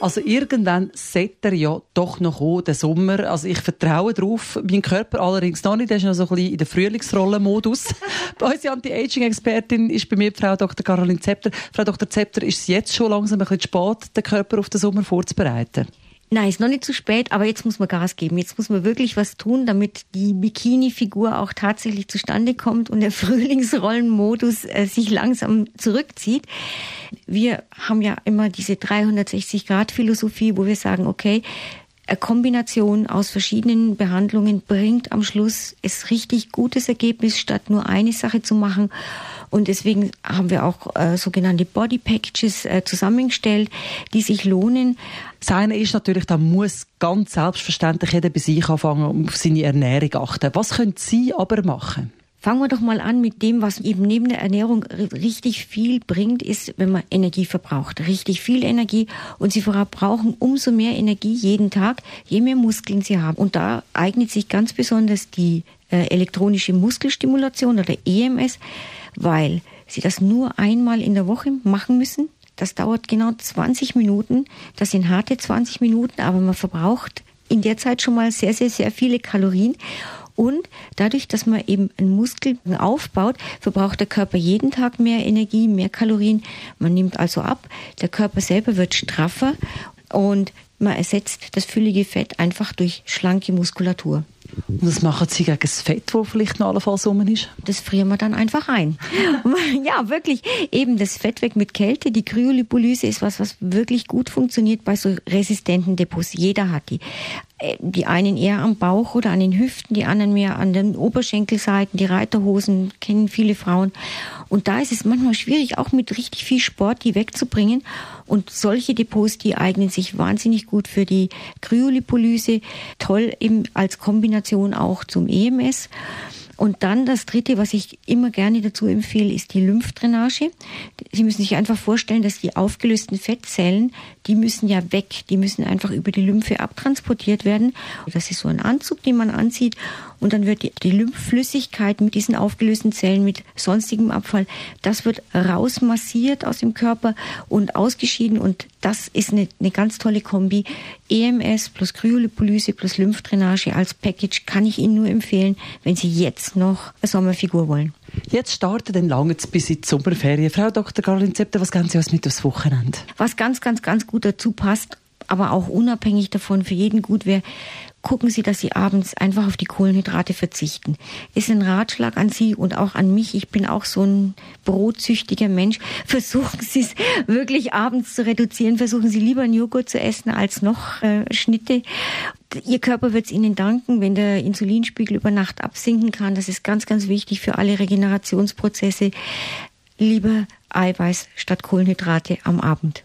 also irgendwann sollte er ja doch noch kommen, der Sommer. Also ich vertraue darauf. Mein Körper allerdings noch nicht. Der ist noch so ein bisschen in der Frühlingsrollenmodus. Unsere Anti-Aging-Expertin ist bei mir Frau Dr. Caroline Zepter. Frau Dr. Zepter, ist es jetzt schon langsam ein bisschen spät, den Körper auf den Sommer vorzubereiten? Nein, ist noch nicht zu spät, aber jetzt muss man Gas geben. Jetzt muss man wirklich was tun, damit die Bikini-Figur auch tatsächlich zustande kommt und der Frühlingsrollenmodus äh, sich langsam zurückzieht. Wir haben ja immer diese 360-Grad-Philosophie, wo wir sagen, okay, eine Kombination aus verschiedenen Behandlungen bringt am Schluss es richtig gutes Ergebnis, statt nur eine Sache zu machen. Und deswegen haben wir auch äh, sogenannte Body Packages äh, zusammengestellt, die sich lohnen. Das eine ist natürlich, da muss ganz selbstverständlich jeder bei sich anfangen und auf seine Ernährung achten. Was können Sie aber machen? Fangen wir doch mal an mit dem, was eben neben der Ernährung richtig viel bringt, ist, wenn man Energie verbraucht. Richtig viel Energie. Und Sie verbrauchen umso mehr Energie jeden Tag, je mehr Muskeln Sie haben. Und da eignet sich ganz besonders die elektronische Muskelstimulation oder EMS, weil Sie das nur einmal in der Woche machen müssen. Das dauert genau 20 Minuten. Das sind harte 20 Minuten, aber man verbraucht in der Zeit schon mal sehr, sehr, sehr viele Kalorien. Und dadurch, dass man eben einen Muskel aufbaut, verbraucht der Körper jeden Tag mehr Energie, mehr Kalorien. Man nimmt also ab. Der Körper selber wird straffer und man ersetzt das füllige Fett einfach durch schlanke Muskulatur. Und was machen Sie gegen das Fett, das vielleicht noch allenfalls rum ist? Das frieren wir dann einfach ein. ja, wirklich. Eben das Fett weg mit Kälte. Die Kryolipolyse ist was, was wirklich gut funktioniert bei so resistenten Depots. Jeder hat die. Äh, die einen eher am Bauch oder an den Hüften, die anderen mehr an den Oberschenkelseiten, die Reiterhosen kennen viele Frauen. Und da ist es manchmal schwierig, auch mit richtig viel Sport die wegzubringen. Und solche Depots, die eignen sich wahnsinnig gut für die Kryolipolyse, toll eben als Kombination auch zum EMS. Und dann das Dritte, was ich immer gerne dazu empfehle, ist die Lymphdrainage. Sie müssen sich einfach vorstellen, dass die aufgelösten Fettzellen, die müssen ja weg, die müssen einfach über die Lymphe abtransportiert werden. Das ist so ein Anzug, den man anzieht und dann wird die, die Lymphflüssigkeit mit diesen aufgelösten Zellen, mit sonstigem Abfall, das wird rausmassiert aus dem Körper und ausgeschieden und das ist eine, eine ganz tolle Kombi. EMS plus Kryolipolyse plus Lymphdrainage als Package kann ich Ihnen nur empfehlen, wenn Sie jetzt noch eine Sommerfigur wollen. Jetzt startet dann lange bis in die Sommerferien. Frau Dr. Caroline Zepter, was geben Sie uns mit aufs Wochenende? Was ganz, ganz, ganz gut dazu passt, aber auch unabhängig davon für jeden gut wäre, gucken Sie, dass Sie abends einfach auf die Kohlenhydrate verzichten. Ist ein Ratschlag an Sie und auch an mich. Ich bin auch so ein brotsüchtiger Mensch. Versuchen Sie es wirklich abends zu reduzieren. Versuchen Sie lieber einen Joghurt zu essen als noch äh, Schnitte. Ihr Körper wird es Ihnen danken, wenn der Insulinspiegel über Nacht absinken kann. Das ist ganz, ganz wichtig für alle Regenerationsprozesse. Lieber Eiweiß statt Kohlenhydrate am Abend.